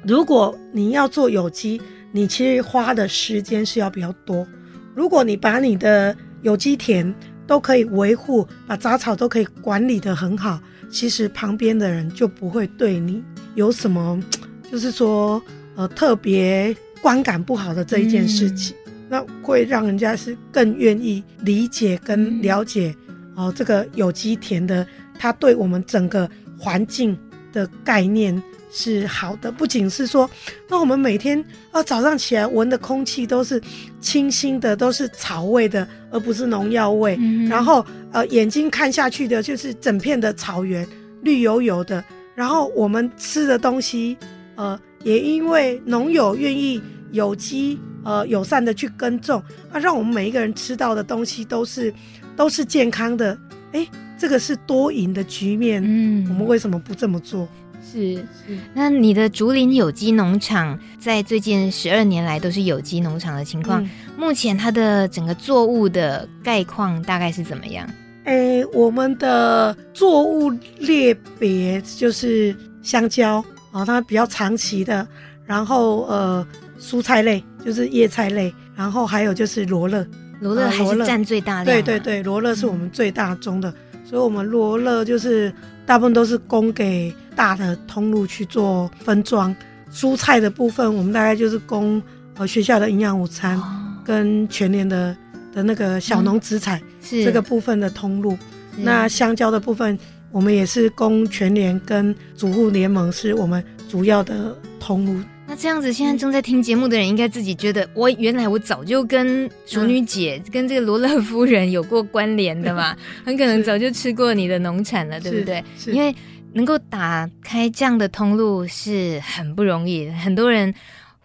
如果你要做有机，你其实花的时间是要比较多。如果你把你的有机田都可以维护，把杂草都可以管理得很好，其实旁边的人就不会对你有什么，就是说呃特别观感不好的这一件事情。嗯那会让人家是更愿意理解跟了解哦，这个有机田的，它对我们整个环境的概念是好的。不仅是说，那我们每天啊早上起来闻的空气都是清新的，都是草味的，而不是农药味。嗯、然后呃，眼睛看下去的就是整片的草原，绿油油的。然后我们吃的东西，呃，也因为农友愿意有机。呃，友善的去耕种啊，让我们每一个人吃到的东西都是都是健康的。哎，这个是多赢的局面。嗯，我们为什么不这么做？是是。那你的竹林有机农场在最近十二年来都是有机农场的情况，嗯，目前它的整个作物的概况大概是怎么样？哎，我们的作物类别就是香蕉啊，它比较长期的，然后呃。蔬菜类就是叶菜类，然后还有就是罗勒，罗勒还是占最大量。对对对，罗勒是我们最大宗的，嗯、所以我们罗勒就是大部分都是供给大的通路去做分装。蔬菜的部分，我们大概就是供呃学校的营养午餐跟全年的的那个小农植材这个部分的通路。那香蕉的部分，我们也是供全联跟主妇联盟是我们主要的通路。那这样子，现在正在听节目的人应该自己觉得，我原来我早就跟熟女姐、嗯、跟这个罗勒夫人有过关联的嘛，很可能早就吃过你的农产了，对不对？因为能够打开这样的通路是很不容易，很多人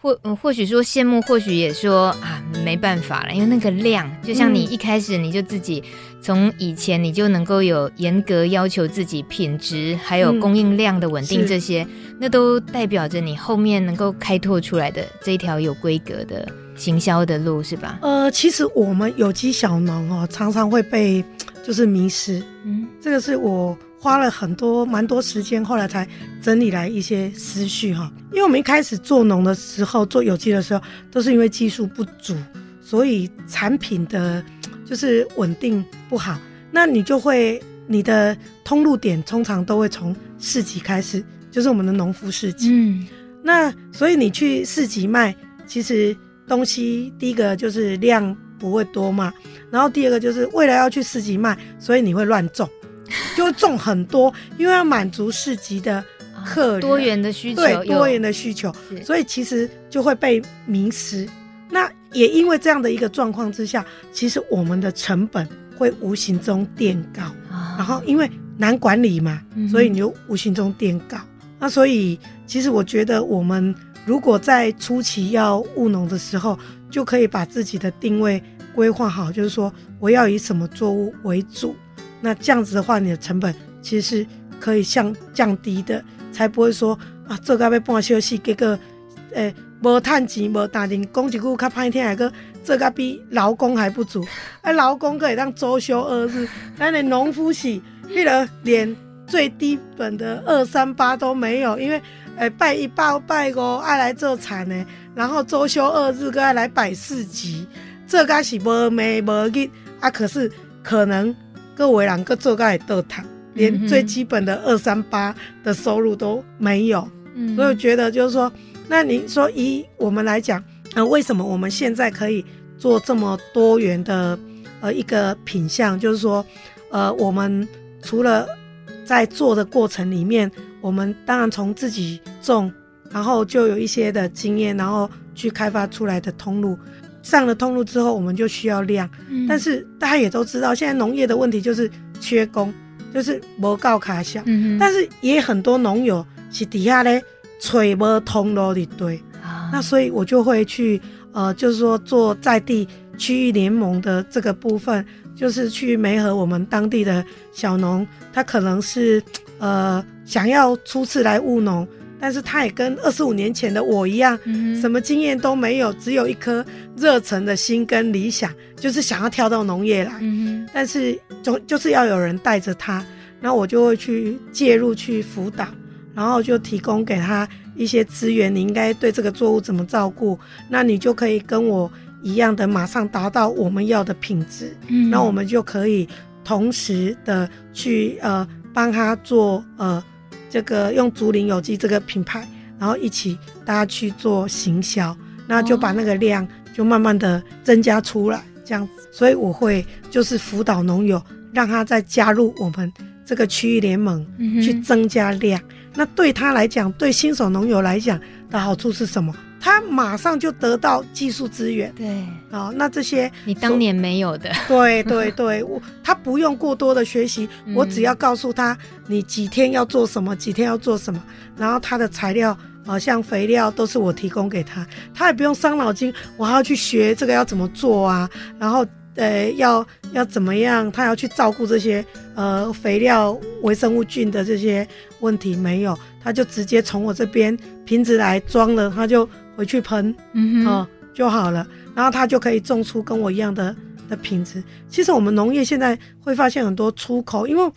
或或许说羡慕，或许也说啊没办法了，因为那个量，就像你一开始你就自己。从以前你就能够有严格要求自己品质，还有供应量的稳定，这些、嗯、那都代表着你后面能够开拓出来的这一条有规格的行销的路，是吧？呃，其实我们有机小农哦，常常会被就是迷失，嗯，这个是我花了很多蛮多时间，后来才整理来一些思绪哈。因为我们一开始做农的时候，做有机的时候，都是因为技术不足，所以产品的。就是稳定不好，那你就会你的通路点通常都会从市集开始，就是我们的农夫市集。嗯，那所以你去市集卖，其实东西第一个就是量不会多嘛，然后第二个就是未来要去市集卖，所以你会乱种，就会种很多，因为要满足市集的客多元的需求，对多元的需求，所以其实就会被迷失。那也因为这样的一个状况之下，其实我们的成本会无形中垫高，然后因为难管理嘛，所以你就无形中垫高。那所以其实我觉得，我们如果在初期要务农的时候，就可以把自己的定位规划好，就是说我要以什么作物为主。那这样子的话，你的成本其实是可以降降低的，才不会说啊，这个被半休息，这个，诶。无趁钱，无打定，讲一句较歹听，还个这个比劳工还不足。啊，劳工可以当周休二日，咱的农夫是，迄个连最低本的二三八都没有，因为诶拜一拜拜五爱来做田的，然后周休二日搁爱来摆市集，这个是无暝无日啊。可是可能各位人各做个会倒塌，连最基本的二三八的收入都没有。嗯，所以我觉得就是说。那您说，以我们来讲，呃，为什么我们现在可以做这么多元的呃一个品相？就是说，呃，我们除了在做的过程里面，我们当然从自己种，然后就有一些的经验，然后去开发出来的通路。上了通路之后，我们就需要量。嗯。但是大家也都知道，现在农业的问题就是缺工，就是无够卡小。嗯。但是也很多农友是底下咧。吹不通路的对，那所以我就会去，呃，就是说做在地区域联盟的这个部分，就是去媒合我们当地的小农，他可能是呃想要初次来务农，但是他也跟二十五年前的我一样，嗯、什么经验都没有，只有一颗热忱的心跟理想，就是想要跳到农业来，嗯、但是总就是要有人带着他，那我就会去介入去辅导。然后就提供给他一些资源，你应该对这个作物怎么照顾，那你就可以跟我一样的马上达到我们要的品质。嗯，那我们就可以同时的去呃帮他做呃这个用竹林有机这个品牌，然后一起大家去做行销，那就把那个量就慢慢的增加出来，这样子。所以我会就是辅导农友，让他再加入我们这个区域联盟，去增加量。嗯那对他来讲，对新手农友来讲的好处是什么？他马上就得到技术资源。对，好，那这些你当年没有的。对对对，我他不用过多的学习，我只要告诉他你几天要做什么，几天要做什么，然后他的材料，好像肥料都是我提供给他，他也不用伤脑筋，我还要去学这个要怎么做啊，然后。呃，要要怎么样？他要去照顾这些呃肥料、微生物菌的这些问题没有？他就直接从我这边瓶子来装了，他就回去喷，嗯哼，哦，就好了。然后他就可以种出跟我一样的的品质。其实我们农业现在会发现很多出口，因为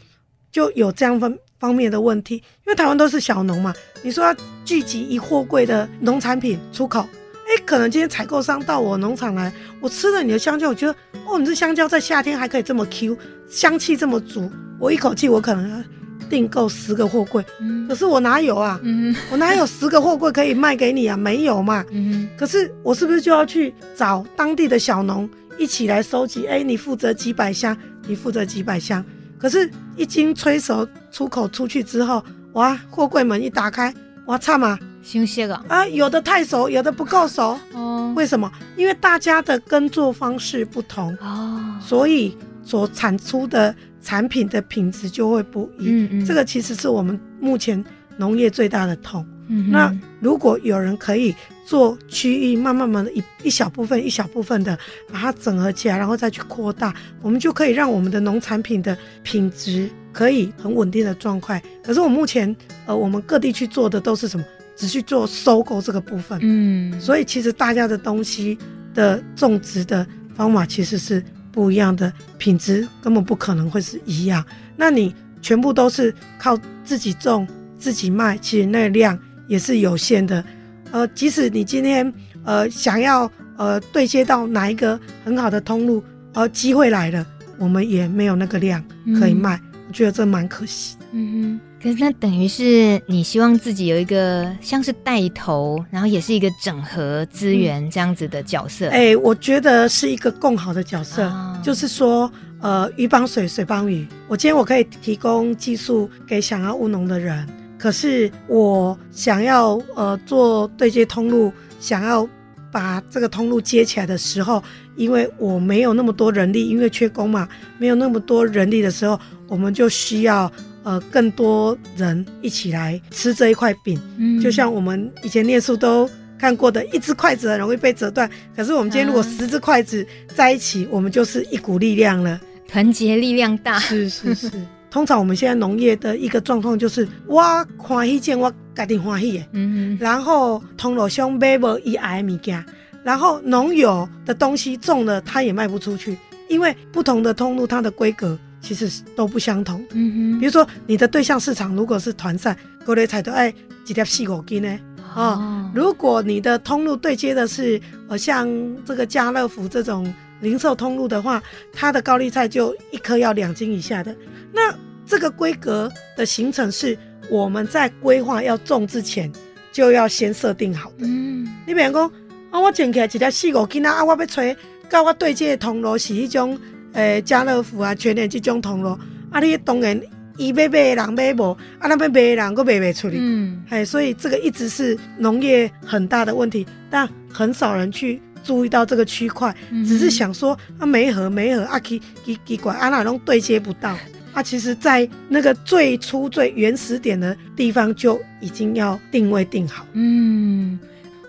就有这样方方面的问题，因为台湾都是小农嘛，你说要聚集一货柜的农产品出口。哎，可能今天采购商到我农场来，我吃了你的香蕉，我觉得哦，你这香蕉在夏天还可以这么 Q，香气这么足，我一口气我可能要订购十个货柜，嗯，可是我哪有啊？嗯，我哪有十个货柜可以卖给你啊？没有嘛。嗯，可是我是不是就要去找当地的小农一起来收集。哎，你负责几百箱，你负责几百箱。可是，一经催熟出口出去之后，哇，货柜门一打开，哇，差嘛，新鲜啊！啊，有的太熟，有的不够熟。哦，为什么？因为大家的耕作方式不同哦，所以所产出的产品的品质就会不一。嗯嗯，这个其实是我们目前农业最大的痛。嗯，那如果有人可以做区域，慢慢慢的一一小部分一小部分的把它整合起来，然后再去扩大，我们就可以让我们的农产品的品质可以很稳定的状态。可是我目前呃，我们各地去做的都是什么？只去做收购这个部分。嗯，所以其实大家的东西的种植的方法其实是不一样的，品质根本不可能会是一样。那你全部都是靠自己种自己卖，其实那量。也是有限的，呃，即使你今天呃想要呃对接到哪一个很好的通路，呃，机会来了，我们也没有那个量可以卖，嗯、我觉得这蛮可惜。嗯哼，可是那等于是你希望自己有一个像是带头，然后也是一个整合资源这样子的角色。哎、嗯欸，我觉得是一个更好的角色，哦、就是说，呃，鱼帮水，水帮鱼。我今天我可以提供技术给想要务农的人。可是我想要呃做对接通路，想要把这个通路接起来的时候，因为我没有那么多人力，因为缺工嘛，没有那么多人力的时候，我们就需要呃更多人一起来吃这一块饼。嗯，就像我们以前念书都看过的，一只筷子很容易被折断，可是我们今天如果十只筷子在一起，我们就是一股力量了，团结力量大。是是是。通常我们现在农业的一个状况就是，我欢喜件我家己欢喜的，嗯哼，然后通路上买无伊爱的物件，然后农友的东西种了，他也卖不出去，因为不同的通路它的规格其实都不相同，嗯哼，比如说你的对象市场如果是团膳，各类菜都爱几条四五斤呢，哦，如果你的通路对接的是呃像这个家乐福这种零售通路的话，它的高丽菜就一颗要两斤以下的。那这个规格的形成是我们在规划要种之前就要先设定好的。嗯，你比方讲啊，我种起来一条四五斤啊，啊我要找跟我对接的通路是一种诶家乐福啊、全联这种通路啊，你当然伊要买的人买无，啊那边买的人佫卖不出去。嗯，哎，所以这个一直是农业很大的问题，但很少人去注意到这个区块，只是想说啊没合没合啊奇奇奇怪啊那拢对接不到。啊其实，在那个最初最原始点的地方就已经要定位定好。嗯，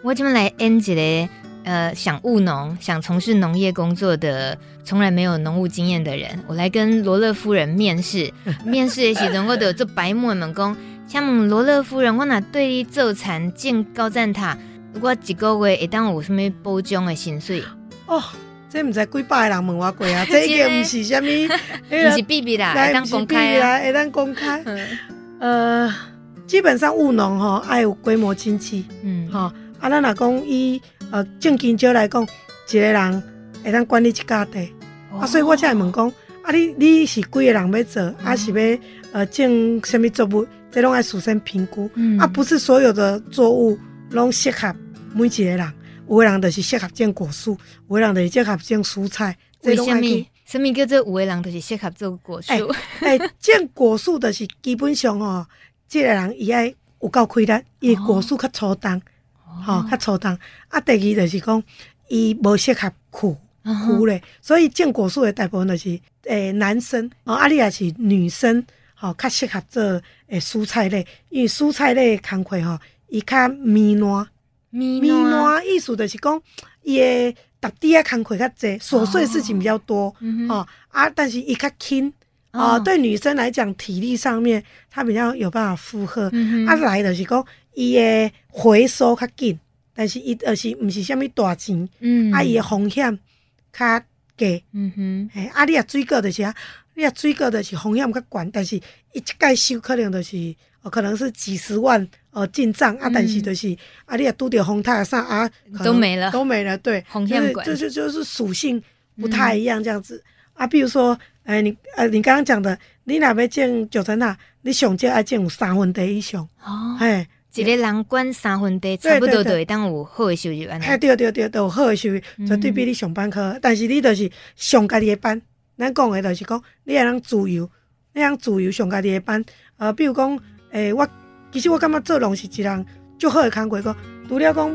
我这边来 N 几嘞，呃，想务农、想从事农业工作的，从来没有农务经验的人，我来跟罗勒夫人面试。面试的时候，我都有做白目们讲，像罗勒夫人，我那对你做田建高赞塔，我一个月会当有什么保障的薪水？哦。这唔知几百个人问我过啊，这个唔是虾米，不是秘密 啦，会当公开啊，会当公开。呃，基本上务农吼爱有规模经济，嗯，哈，啊，咱若讲以呃正经少来讲，一个人会当管理一家地，啊，所以我才会问讲，啊，你你是几个人要做，啊是要呃种什么作物，这拢爱事先评估，啊，不是所有的作物拢适合每一个人。有的人就是适合种果树，有的人就是适合种蔬菜。为什么？什么叫做有的人就是适合种果树？哎、欸，种、欸、果树就是基本上哦，这个人伊爱有够开力，伊果树较粗重，吼、哦，较粗重。啊，第二就是讲，伊无适合苦苦咧，所以种果树的大部分就是诶、欸、男生，哦，啊，你也是女生，吼，较适合做诶蔬菜类，因为蔬菜类工课吼，伊较绵软。咪糯意思就是讲，伊诶打地啊工课较侪，琐碎事情比较多，哦，啊，但是伊较轻，哦，哦对女生来讲，体力上面她比较有办法负荷，嗯、啊来就是讲，伊诶回收较紧，但是伊而是毋是虾物大钱，嗯，啊伊诶风险较低，嗯哼，诶啊你若水果就是啊，你若水果就是风险较悬，但是伊一届收可能就是。哦，可能是几十万哦进账啊，但是就是、嗯、啊，你也拄着风台上啊，都没了，都没了，对，就是就是就是属性不太一样这样子、嗯、啊。比如说，哎、欸，你呃，你刚刚讲的，你若要种九层塔，你上少爱种有三分地以上。哦，哎，一个人管三分地，差不多就会当有好的收入安尼。哎，对对对，都有好的收入，绝对比你上班好。但是你就是上家己的班，咱讲的就是讲，你会通自由，你通自由上家己的班。呃，比如讲，诶、欸，我其实我感觉做农是一人就好的工作。讲除了讲，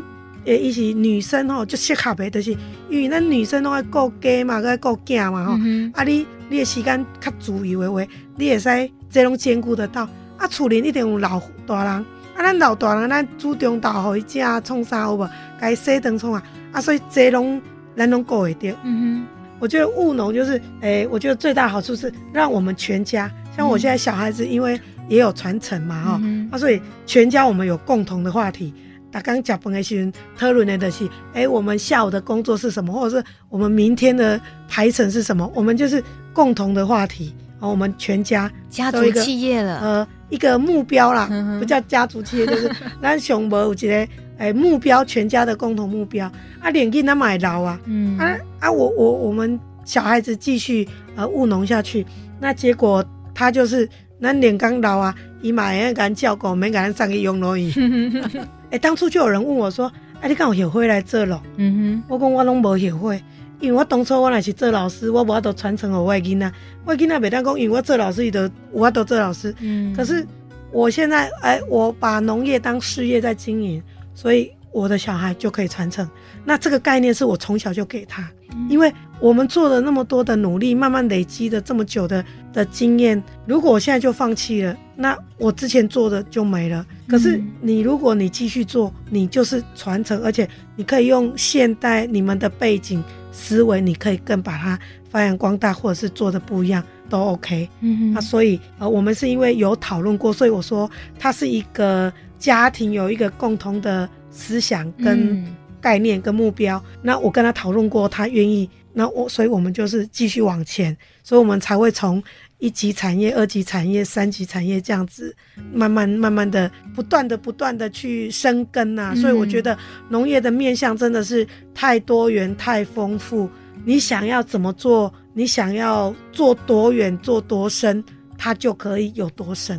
诶、欸，伊是女生吼，就适合的，就是因为咱女生拢爱顾家嘛，搁爱顾囝嘛，吼、嗯。啊你，你你的时间较自由的话，你会使这拢兼顾得到。啊，厝里一定有老大人。啊，咱老大人，咱煮中昼互伊食，创啥有无？该洗顿创啊！啊，所以这拢咱拢顾会着。嗯哼，我觉得务农就是，诶、欸，我觉得最大好处是让我们全家，像我现在小孩子，因为也有传承嘛，哈、嗯，啊，所以全家我们有共同的话题。大刚讲本的时阵讨论的就是，诶、欸，我们下午的工作是什么，或者是我们明天的排程是什么？我们就是共同的话题。啊，我们全家家族企业了，呃。一个目标啦，不叫家族企业，就是 咱上无有一个诶、欸、目标，全家的共同目标。啊，年纪那么还老啊，嗯啊啊，我我我们小孩子继续呃务农下去，那结果他就是咱年刚老啊，伊嘛会甲咱照顾，免甲咱送去养老院。诶、欸，当初就有人问我说，哎、啊，你敢有学会来这咯？嗯哼，我讲我拢无学会。因为我当初我若是做老师，我无法度传承我的囡仔，我囡仔袂当讲，因为我做老师伊就有法度做老师。嗯。可是我现在哎，我把农业当事业在经营，所以我的小孩就可以传承。那这个概念是我从小就给他，因为我们做了那么多的努力，慢慢累积的这么久的的经验，如果我现在就放弃了，那我之前做的就没了。可是你如果你继续做，你就是传承，而且你可以用现代你们的背景。思维你可以更把它发扬光大，或者是做的不一样都 OK。嗯嗯，那、啊、所以呃，我们是因为有讨论过，所以我说它是一个家庭有一个共同的思想跟概念跟目标。嗯、那我跟他讨论过，他愿意，那我所以我们就是继续往前，所以我们才会从一级产业、二级产业、三级产业这样子慢慢慢慢的不断的不断的去生根呐。所以我觉得农业的面向真的是太多元、太丰富。你想要怎么做，你想要做多远、做多深，它就可以有多深。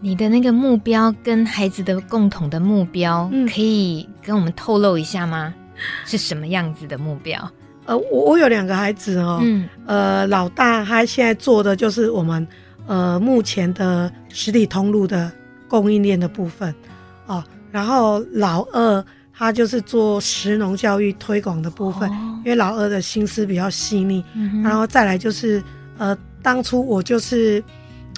你的那个目标跟孩子的共同的目标，可以跟我们透露一下吗？是什么样子的目标？呃，我我有两个孩子哦，嗯，呃，老大他现在做的就是我们呃目前的实体通路的供应链的部分哦，然后老二他就是做食农教育推广的部分，哦，因为老二的心思比较细腻，嗯，然后再来就是呃，当初我就是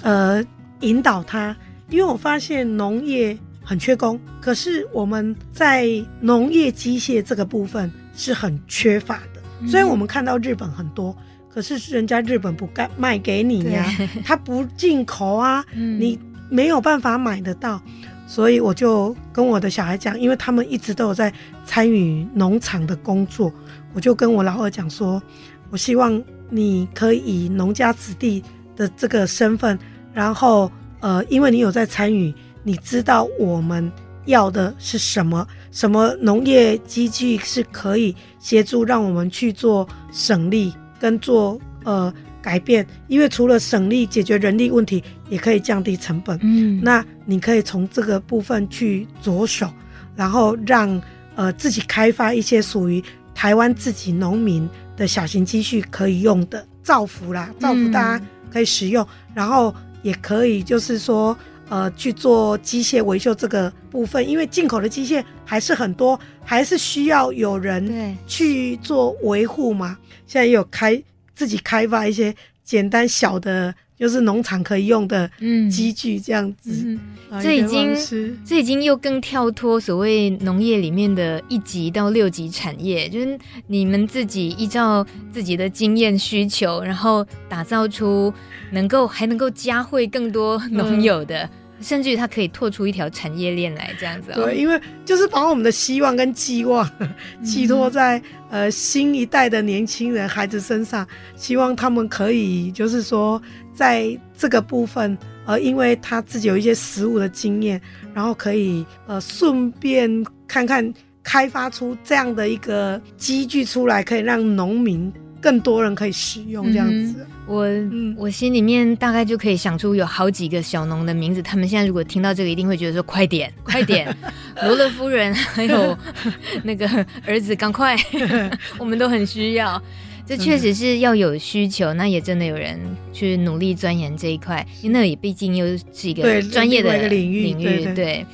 呃引导他，因为我发现农业很缺工，可是我们在农业机械这个部分是很缺乏的。虽然我们看到日本很多，可是人家日本不干卖给你呀，他不进口啊，你没有办法买得到，所以我就跟我的小孩讲，因为他们一直都有在参与农场的工作，我就跟我老二讲说，我希望你可以以农家子弟的这个身份，然后呃，因为你有在参与，你知道我们。要的是什么？什么农业机具是可以协助让我们去做省力跟做呃改变？因为除了省力解决人力问题，也可以降低成本。嗯，那你可以从这个部分去着手，然后让呃自己开发一些属于台湾自己农民的小型机具可以用的，造福啦，造福大家可以使用，嗯、然后也可以就是说。呃，去做机械维修这个部分，因为进口的机械还是很多，还是需要有人去做维护嘛。现在也有开自己开发一些简单小的，就是农场可以用的机具这样子。嗯嗯、这已经这已经又更跳脱所谓农业里面的一级到六级产业，就是你们自己依照自己的经验需求，然后打造出能够还能够加惠更多农友的。嗯甚至于它可以拓出一条产业链来，这样子、喔。对，因为就是把我们的希望跟寄望寄托在、嗯、呃新一代的年轻人孩子身上，希望他们可以就是说在这个部分，呃，因为他自己有一些实物的经验，然后可以呃顺便看看开发出这样的一个机具出来，可以让农民更多人可以使用这样子。嗯、我、嗯、我心里面大概就可以想出有好几个小农的名字，他们现在如果听到这个，一定会觉得说：快点，快点，罗勒夫人 还有那个儿子，赶快，我们都很需要。这确实是要有需求，那也真的有人去努力钻研这一块，因为那也毕竟又是一个专业的领域。领域对，对，对，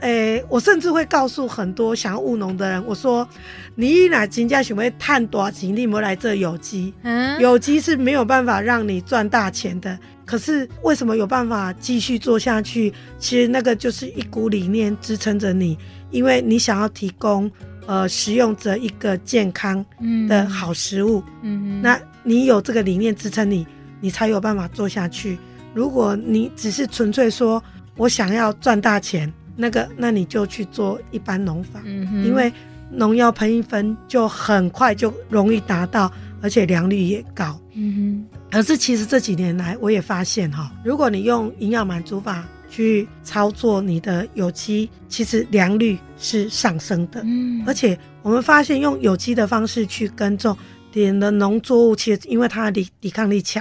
诶，我甚至会告诉很多想要务农的人，我说：“你哪真正想要赚大钱，你莫来这有机。嗯，有机是没有办法让你赚大钱的。可是为什么有办法继续做下去？其实那个就是一股理念支撑着你，因为你想要提供。”呃，食用者一个健康的好食物，嗯，那你有这个理念支撑你，你才有办法做下去。如果你只是纯粹说我想要赚大钱，那个，那你就去做一般农法，嗯，因为农药喷一喷就很快就容易达到，而且良率也高，嗯哼。可是其实这几年来，我也发现哈，如果你用营养满足法。去操作你的有机，其实良率是上升的。嗯，而且我们发现用有机的方式去耕种，点的农作物其实因为它的抵抵抗力强，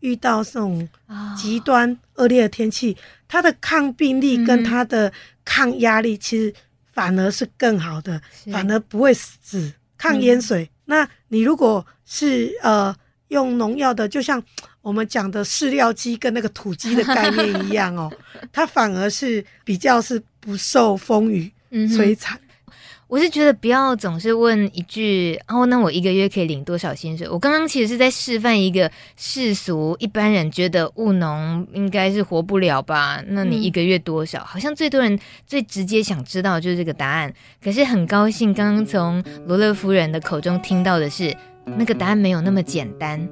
遇到这种极端恶劣的天气，它的抗病力跟它的抗压力其实反而是更好的，反而不会死，抗淹水。那你如果是呃用农药的，就像。我们讲的饲料鸡跟那个土鸡的概念一样哦，它反而是比较是不受风雨摧残。嗯。我是觉得不要总是问一句哦，那我一个月可以领多少薪水？我刚刚其实是在示范一个世俗一般人觉得务农应该是活不了吧？那你一个月多少？好像最多人最直接想知道就是这个答案。可是很高兴刚刚从罗勒夫人的口中听到的是那个答案没有那么简单。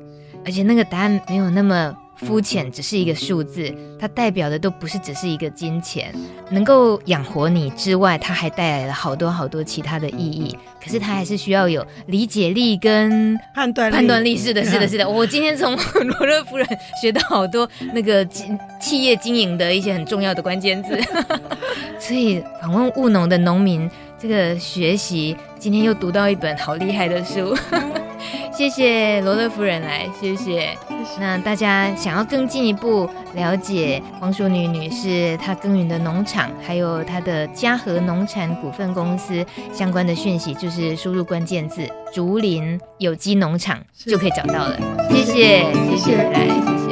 而且那个答案没有那么肤浅，只是一个数字，它代表的都不是只是一个金钱，能够养活你之外，它还带来了好多好多其他的意义。可是它还是需要有理解力跟判断判断力。是的，是的，是的。我今天从 罗勒夫人学到好多那个企业经营的一些很重要的关键字。所以访问务农的农民，这个学习今天又读到一本好厉害的书。谢谢罗勒夫人来，谢谢。那大家想要更进一步了解黄淑女女士她耕耘的农场，还有她的嘉禾农产股份公司相关的讯息，就是输入关键字“竹林有机农场”就可以找到了。谢谢，谢谢，来。